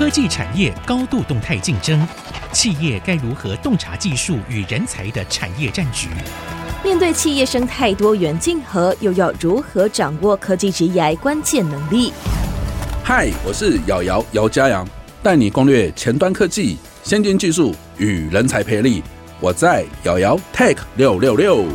科技产业高度动态竞争企业该如何洞察技术与人才的产业战局？面对企业生态多元竞合又要如何掌握科技职业关键能力？嗨我是瑶瑶姚嘉阳带你攻略前端科技先进技术与人才培力我在瑶瑶 tech 六六六。